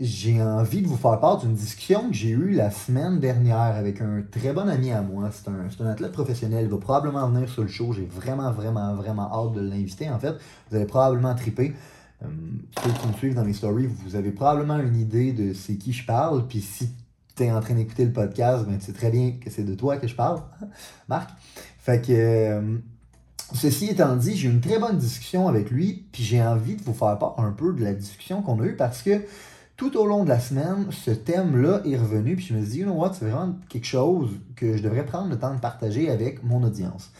j'ai envie de vous faire part d'une discussion que j'ai eue la semaine dernière avec un très bon ami à moi. C'est un, un, athlète professionnel. Il va probablement venir sur le show. J'ai vraiment, vraiment, vraiment hâte de l'inviter. En fait, vous allez probablement triper. Euh, ceux qui me suivent dans mes stories, vous avez probablement une idée de c'est qui je parle. Puis si tu es en train d'écouter le podcast, ben, tu sais très bien que c'est de toi que je parle, Marc. Fait que. Euh, Ceci étant dit, j'ai eu une très bonne discussion avec lui, puis j'ai envie de vous faire part un peu de la discussion qu'on a eue parce que tout au long de la semaine, ce thème-là est revenu, puis je me suis dit, you know what, c'est vraiment quelque chose que je devrais prendre le temps de partager avec mon audience.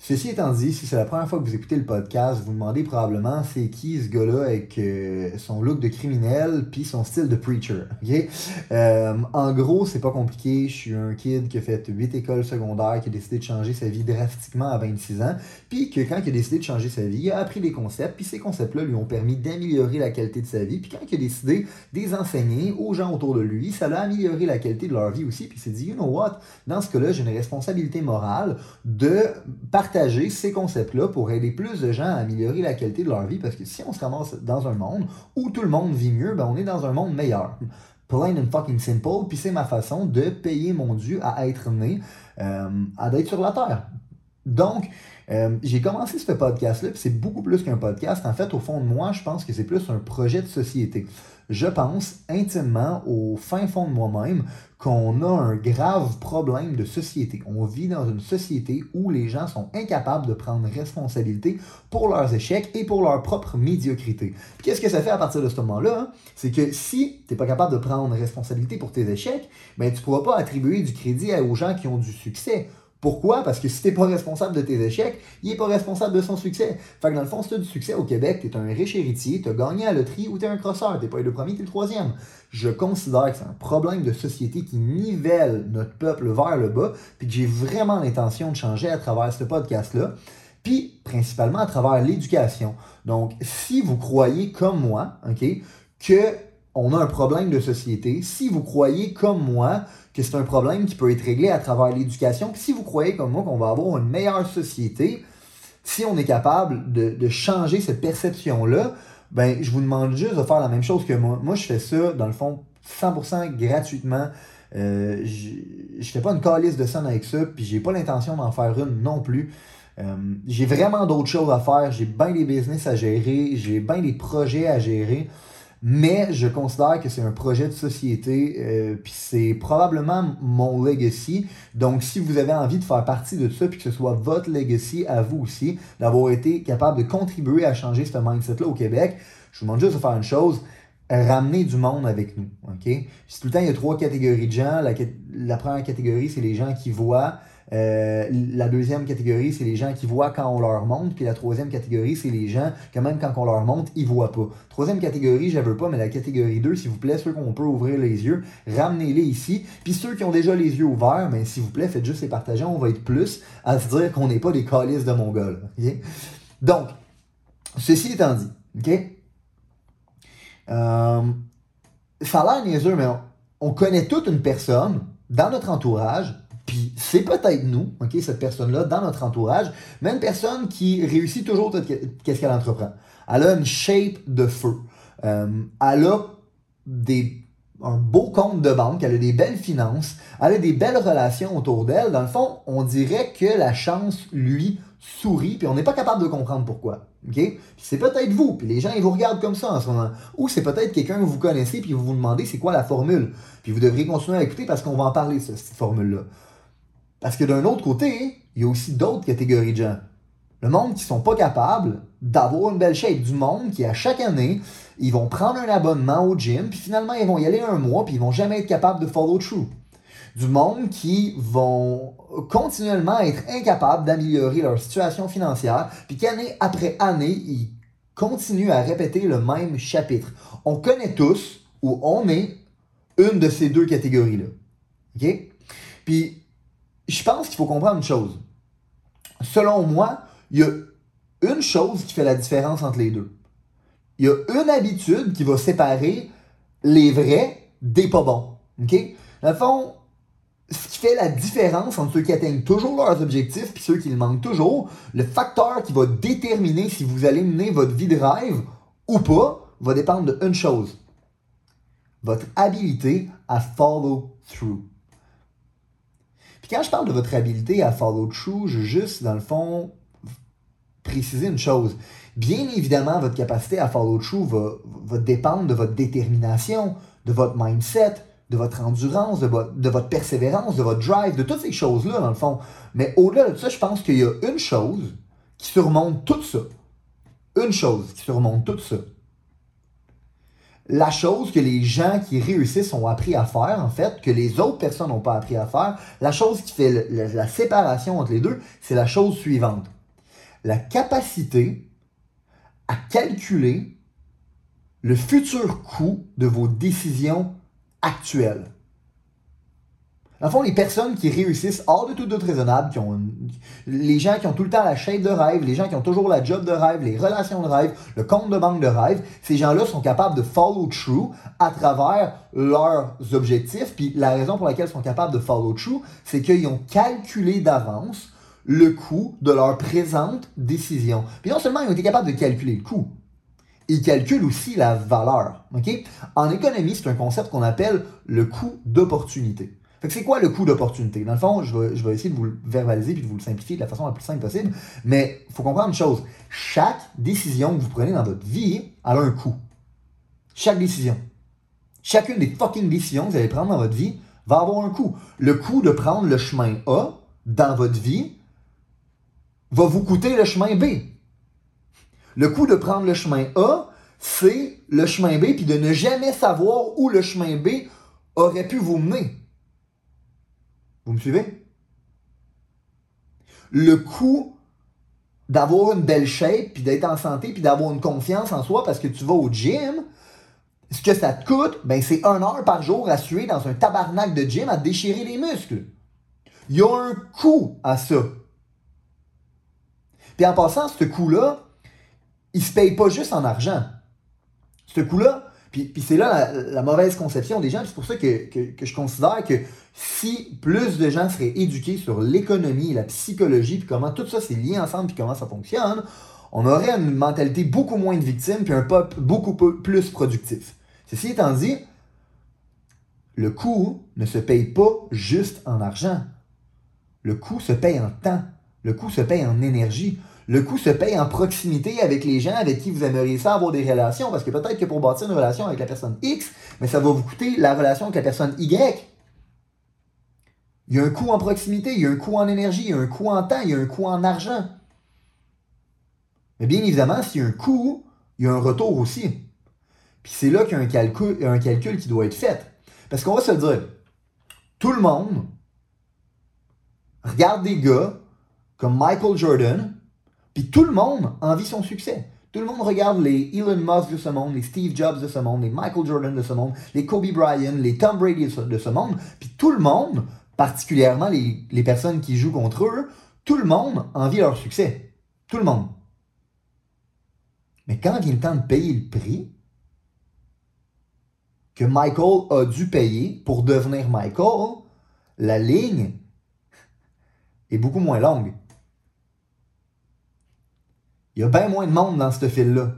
Ceci étant dit, si c'est la première fois que vous écoutez le podcast, vous vous demandez probablement c'est qui ce gars-là avec euh, son look de criminel puis son style de preacher. Euh, en gros, c'est pas compliqué. Je suis un kid qui a fait 8 écoles secondaires, qui a décidé de changer sa vie drastiquement à 26 ans, puis que quand il a décidé de changer sa vie, il a appris des concepts, puis ces concepts-là lui ont permis d'améliorer la qualité de sa vie, puis quand il a décidé de les enseigner aux gens autour de lui, ça a amélioré la qualité de leur vie aussi, puis il s'est dit, you know what, dans ce cas-là, j'ai une responsabilité morale de partager partager ces concepts-là pour aider plus de gens à améliorer la qualité de leur vie. Parce que si on se ramasse dans un monde où tout le monde vit mieux, ben on est dans un monde meilleur. Plain and fucking simple. Puis c'est ma façon de payer mon dû à être né, euh, à d'être sur la Terre. Donc, euh, j'ai commencé ce podcast-là, puis c'est beaucoup plus qu'un podcast. En fait, au fond de moi, je pense que c'est plus un projet de société. Je pense intimement, au fin fond de moi-même, qu'on a un grave problème de société. On vit dans une société où les gens sont incapables de prendre responsabilité pour leurs échecs et pour leur propre médiocrité. Qu'est-ce que ça fait à partir de ce moment-là? Hein? C'est que si tu n'es pas capable de prendre responsabilité pour tes échecs, ben, tu ne pourras pas attribuer du crédit aux gens qui ont du succès. Pourquoi? Parce que si t'es pas responsable de tes échecs, il est pas responsable de son succès. Fait que dans le fond, si t'as du succès au Québec, t'es un riche héritier, t'as gagné à la loterie ou t'es un crosseur, t'es pas le premier, t'es le troisième. Je considère que c'est un problème de société qui nivelle notre peuple vers le bas, puis que j'ai vraiment l'intention de changer à travers ce podcast-là, puis principalement à travers l'éducation. Donc, si vous croyez comme moi, OK, que on a un problème de société, si vous croyez comme moi que c'est un problème qui peut être réglé à travers l'éducation, puis si vous croyez comme moi qu'on va avoir une meilleure société, si on est capable de, changer cette perception-là, ben, je vous demande juste de faire la même chose que moi. Moi, je fais ça, dans le fond, 100% gratuitement. Euh, je ne fais pas une calice de son avec ça, puis j'ai pas l'intention d'en faire une non plus. Euh, j'ai vraiment d'autres choses à faire, j'ai bien des business à gérer, j'ai bien des projets à gérer. Mais je considère que c'est un projet de société, euh, puis c'est probablement mon legacy. Donc, si vous avez envie de faire partie de ça, puis que ce soit votre legacy à vous aussi, d'avoir été capable de contribuer à changer ce mindset-là au Québec, je vous demande juste de faire une chose ramener du monde avec nous. OK? tout le temps, il y a trois catégories de gens. La première catégorie, c'est les gens qui voient. Euh, la deuxième catégorie, c'est les gens qui voient quand on leur montre. Puis la troisième catégorie, c'est les gens que même quand on leur montre, ils voient pas. Troisième catégorie, je veux pas, mais la catégorie 2, s'il vous plaît, ceux qu'on peut ouvrir les yeux, ramenez-les ici. Puis ceux qui ont déjà les yeux ouverts, mais s'il vous plaît, faites juste les partager. On va être plus à se dire qu'on n'est pas des calices de Mongols. Donc, ceci étant dit, OK? Euh, ça a l'air mais on connaît toute une personne dans notre entourage puis c'est peut-être nous, ok, cette personne-là, dans notre entourage, mais une personne qui réussit toujours qu'est-ce qu'elle entreprend. Elle a une shape de feu. Euh, elle a des, un beau compte de banque, elle a des belles finances, elle a des belles relations autour d'elle. Dans le fond, on dirait que la chance lui sourit, puis on n'est pas capable de comprendre pourquoi. ok? C'est peut-être vous, puis les gens ils vous regardent comme ça en ce moment. Ou c'est peut-être quelqu'un que vous connaissez, puis vous vous demandez c'est quoi la formule. Puis vous devriez continuer à écouter parce qu'on va en parler, cette formule-là. Parce que d'un autre côté, il y a aussi d'autres catégories de gens. Le monde qui sont pas capables d'avoir une belle shape. Du monde qui, à chaque année, ils vont prendre un abonnement au gym, puis finalement, ils vont y aller un mois, puis ils vont jamais être capables de follow through. Du monde qui vont continuellement être incapables d'améliorer leur situation financière, puis qu'année après année, ils continuent à répéter le même chapitre. On connaît tous où on est une de ces deux catégories-là. OK? Puis, je pense qu'il faut comprendre une chose. Selon moi, il y a une chose qui fait la différence entre les deux. Il y a une habitude qui va séparer les vrais des pas bons. OK? Dans le fond, ce qui fait la différence entre ceux qui atteignent toujours leurs objectifs et ceux qui le manquent toujours, le facteur qui va déterminer si vous allez mener votre vie de rêve ou pas, va dépendre d'une chose. Votre habilité à follow through. Quand je parle de votre habilité à follow through, je veux juste, dans le fond, préciser une chose. Bien évidemment, votre capacité à follow through va, va dépendre de votre détermination, de votre mindset, de votre endurance, de de votre persévérance, de votre drive, de toutes ces choses-là, dans le fond. Mais au-delà de ça, je pense qu'il y a une chose qui surmonte tout ça. Une chose qui surmonte tout ça. La chose que les gens qui réussissent ont appris à faire, en fait, que les autres personnes n'ont pas appris à faire, la chose qui fait la séparation entre les deux, c'est la chose suivante. La capacité à calculer le futur coût de vos décisions actuelles. Dans fond, les personnes qui réussissent hors de tout doute raisonnable, qui ont les gens qui ont tout le temps la shape de rêve, les gens qui ont toujours la job de rêve, les relations de rêve, le compte de banque de rêve, ces gens-là sont capables de follow through à travers leurs objectifs. Puis la raison pour laquelle ils sont capables de follow through, c'est qu'ils ont calculé d'avance le coût de leur présente décision. Puis non seulement ils ont été capables de calculer le coût, ils calculent aussi la valeur. En économie, c'est un concept qu'on appelle le coût d'opportunité. Fait que c'est quoi le coût d'opportunité? Dans le fond, je vais, essayer de vous le verbaliser puis de vous le simplifier de la façon la plus simple possible. Mais il faut comprendre une chose. Chaque décision que vous prenez dans votre vie, a un coût. Chaque décision. Chacune des fucking décisions que vous allez prendre dans votre vie va avoir un coût. Le coût de prendre le chemin A dans votre vie va vous coûter le chemin B. Le coût de prendre le chemin A, c'est le chemin B puis de ne jamais savoir où le chemin B aurait pu vous mener. Vous me suivez? Le coût d'avoir une belle shape, puis d'être en santé, puis d'avoir une confiance en soi parce que tu vas au gym, ce que ça te coûte, ben c'est un heure par jour à suer dans un tabarnak de gym à déchirer les muscles. Il y a un coût à ça. Puis en passant, ce coût-là, il se paye pas juste en argent. Ce coût-là, puis, c'est là la, mauvaise conception des gens. C'est pour ça que, je considère que si plus de gens seraient éduqués sur l'économie, la psychologie, puis comment tout ça c'est lié ensemble, puis comment ça fonctionne, on aurait une mentalité beaucoup moins de victimes, puis un peuple beaucoup plus productif. Ceci étant dit, le coût ne se paye pas juste en argent. Le coût se paye en temps. Le coût se paye en énergie. Le coût se paye en proximité avec les gens avec qui vous aimeriez ça avoir des relations, parce que peut-être que pour bâtir une relation avec la personne X, mais ça va vous coûter la relation avec la personne Y. Il y a un coût en proximité, il y a un coût en énergie, il y a un coût en temps, il y a un coût en argent. Mais bien évidemment, s'il y a un coût, il y a un retour aussi. Puis c'est là qu'il y a un calcul, un calcul qui doit être fait. Parce qu'on va se le dire, tout le monde regarde des gars comme Michael Jordan, puis tout le monde envie son succès. Tout le monde regarde les Elon Musk de ce monde, les Steve Jobs de ce monde, les Michael Jordan de ce monde, les Kobe Bryant, les Tom Brady de ce monde. Puis tout le monde, particulièrement les, les personnes qui jouent contre eux, tout le monde envie leur succès. Tout le monde. Mais quand vient le temps de payer le prix que Michael a dû payer pour devenir Michael, la ligne est beaucoup moins longue. Il y a bien moins de monde dans ce fil-là.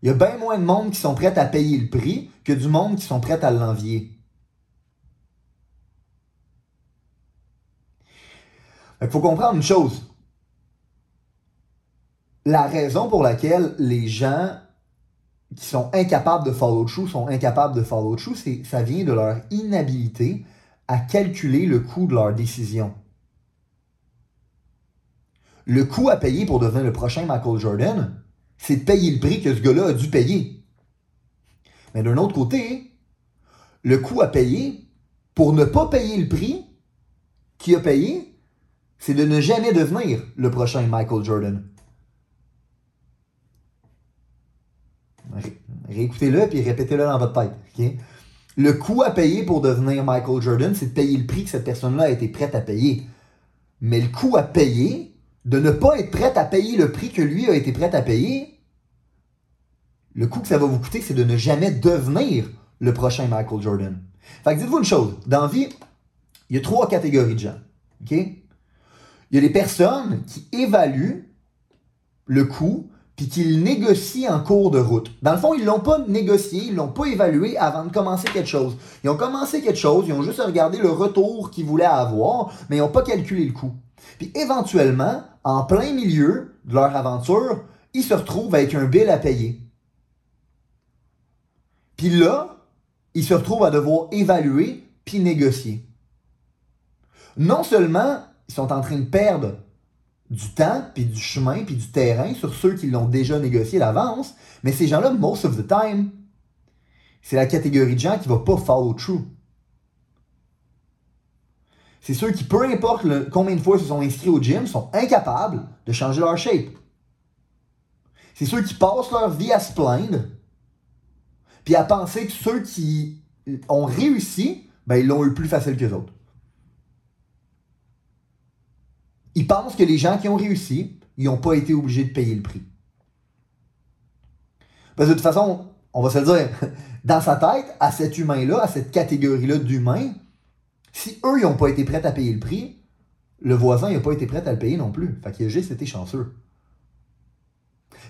Il y a bien moins de monde qui sont prêts à payer le prix que du monde qui sont prêts à l'envier. Il faut comprendre une chose. La raison pour laquelle les gens qui sont incapables de follow through sont incapables de follow through, c'est ça vient de leur inhabilité à calculer le coût de leur décision le coût à payer pour devenir le prochain Michael Jordan, c'est de payer le prix que ce gars-là a dû payer. Mais d'un autre côté, le coût à payer pour ne pas payer le prix qu'il a payé, c'est de ne jamais devenir le prochain Michael Jordan. Réécoutez-le puis répétez-le dans votre tête. Le coût à payer pour devenir Michael Jordan, c'est de payer le prix que cette personne-là a été prête à payer. Mais le coût à payer, de ne pas être prête à payer le prix que lui a été prêt à payer, le coût que ça va vous coûter, c'est de ne jamais devenir le prochain Michael Jordan. Fait que dites-vous une chose, dans vie, il y a trois catégories de gens. Il y a les personnes qui évaluent le coût puis qu'ils négocient en cours de route. Dans le fond, ils l'ont pas négocié, ils l'ont pas évalué avant de commencer quelque chose. Ils ont commencé quelque chose, ils ont juste regardé le retour qu'ils voulaient avoir, mais ils n'ont pas calculé le coût. Puis éventuellement, en plein milieu de leur aventure, ils se retrouvent avec un bill à payer. Puis là, ils se retrouvent à devoir évaluer puis négocier. Non seulement ils sont en train de perdre du temps, puis du chemin, puis du terrain sur ceux qui l'ont déjà négocié d'avance, mais ces gens-là, most of the time, c'est la catégorie de gens qui ne va pas follow through. C'est ceux qui, peu importe combien de fois ils se sont inscrits au gym, sont incapables de changer leur shape. C'est ceux qui passent leur vie à se plaindre, puis à penser que ceux qui ont réussi, ben, ils l'ont eu plus facile que les autres. Ils pensent que les gens qui ont réussi, ils n'ont pas été obligés de payer le prix. Parce que de toute façon, on va se le dire, dans sa tête, à cet humain-là, à cette catégorie-là d'humains, si eux, ils n'ont pas été prêts à payer le prix, le voisin n'a pas été prêt à le payer non plus. Fait a juste été chanceux.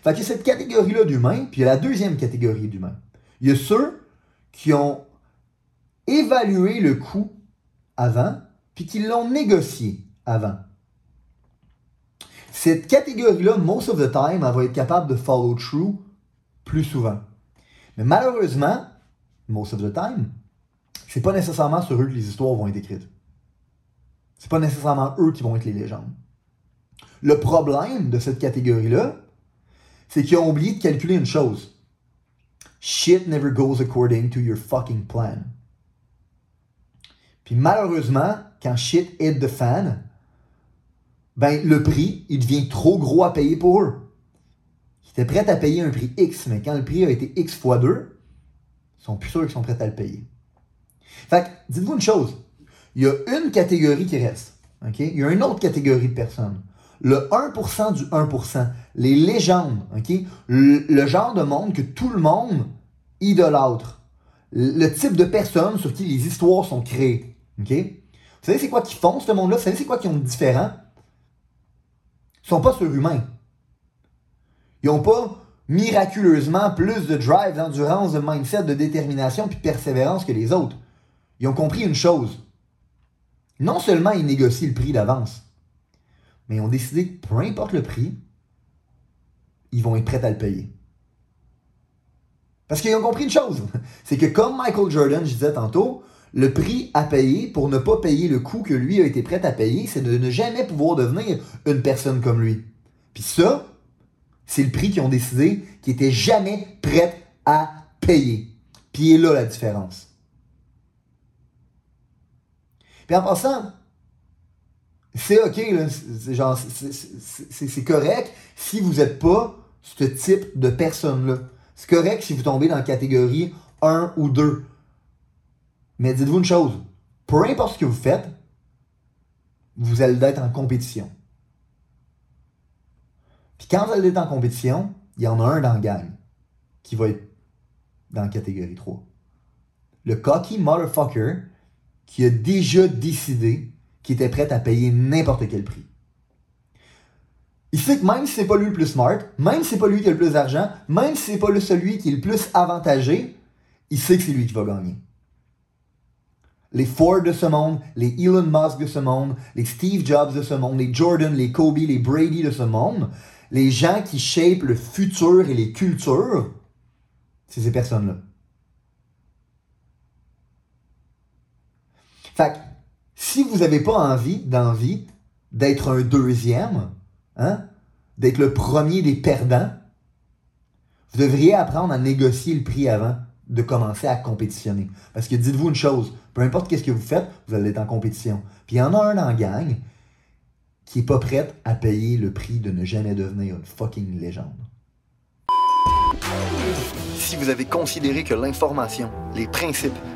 Fait a cette catégorie-là d'humains, puis il y a la deuxième catégorie d'humains. Il y a ceux qui ont évalué le coût avant, puis qui l'ont négocié avant. Cette catégorie-là, most of the time, elle va être capable de follow through plus souvent. Mais malheureusement, most of the time, c'est pas nécessairement sur eux que les histoires vont être écrites. C'est pas nécessairement eux qui vont être les légendes. Le problème de cette catégorie-là, c'est qu'ils ont oublié de calculer une chose. Shit never goes according to your fucking plan. Puis malheureusement, quand shit hit the fan, ben le prix, il devient trop gros à payer pour eux. Ils étaient prêts à payer un prix X, mais quand le prix a été X fois 2, ils sont plus sûrs qu'ils sont prêts à le payer. Fait dites-vous une chose, il y a une catégorie qui reste. Il y a une autre catégorie de personnes. Le 1% du 1%, les légendes, le, genre de monde que tout le monde idolâtre. Le type de personnes sur qui les histoires sont créées. Vous savez c'est quoi qui font ce monde-là? Vous savez c'est quoi qui ont de différent? Ils sont pas surhumains. Ils n'ont pas miraculeusement plus de drive, d'endurance, de mindset, de détermination puis de persévérance que les autres. Ils ont compris une chose. Non seulement ils négocient le prix d'avance, mais ils ont décidé que peu importe le prix, ils vont être prêts à le payer. Parce qu'ils ont compris une chose, c'est que comme Michael Jordan, je disais tantôt, le prix à payer pour ne pas payer le coût que lui a été prêt à payer, c'est de ne jamais pouvoir devenir une personne comme lui. Puis ça, c'est le prix qu'ils ont décidé qu'ils n'étaient jamais prêts à payer. Puis est là la différence. Puis en passant, c'est ok, c'est correct si vous n'êtes pas ce type de personne-là. C'est correct si vous tombez dans la catégorie 1 ou 2. Mais dites-vous une chose, peu importe ce que vous faites, vous allez être en compétition. Puis quand vous allez être en compétition, il y en a un dans le gang qui va être dans la catégorie 3. Le cocky motherfucker qui a déjà décidé qu'il était prêt à payer n'importe quel prix. Il sait que même si c'est pas lui le plus smart, même si c'est pas lui qui a le plus d'argent, même si c'est pas celui qui est le plus avantagé, il sait que c'est lui qui va gagner les Ford de ce monde, les Elon Musk de ce monde, les Steve Jobs de ce monde, les Jordan, les Kobe, les Brady de ce monde, les gens qui shapent le futur et les cultures, c'est ces personnes-là. Fait que, si vous n'avez pas envie, d'envie, d'être un deuxième, hein, d'être le premier des perdants, vous devriez apprendre à négocier le prix avant de commencer à compétitionner. Parce que dites-vous une chose, peu importe qu'est-ce que vous faites, vous allez être en compétition. Puis il y en a un la gang qui n'est pas prêt à payer le prix de ne jamais devenir une fucking légende. Si vous avez considéré que l'information, les principes,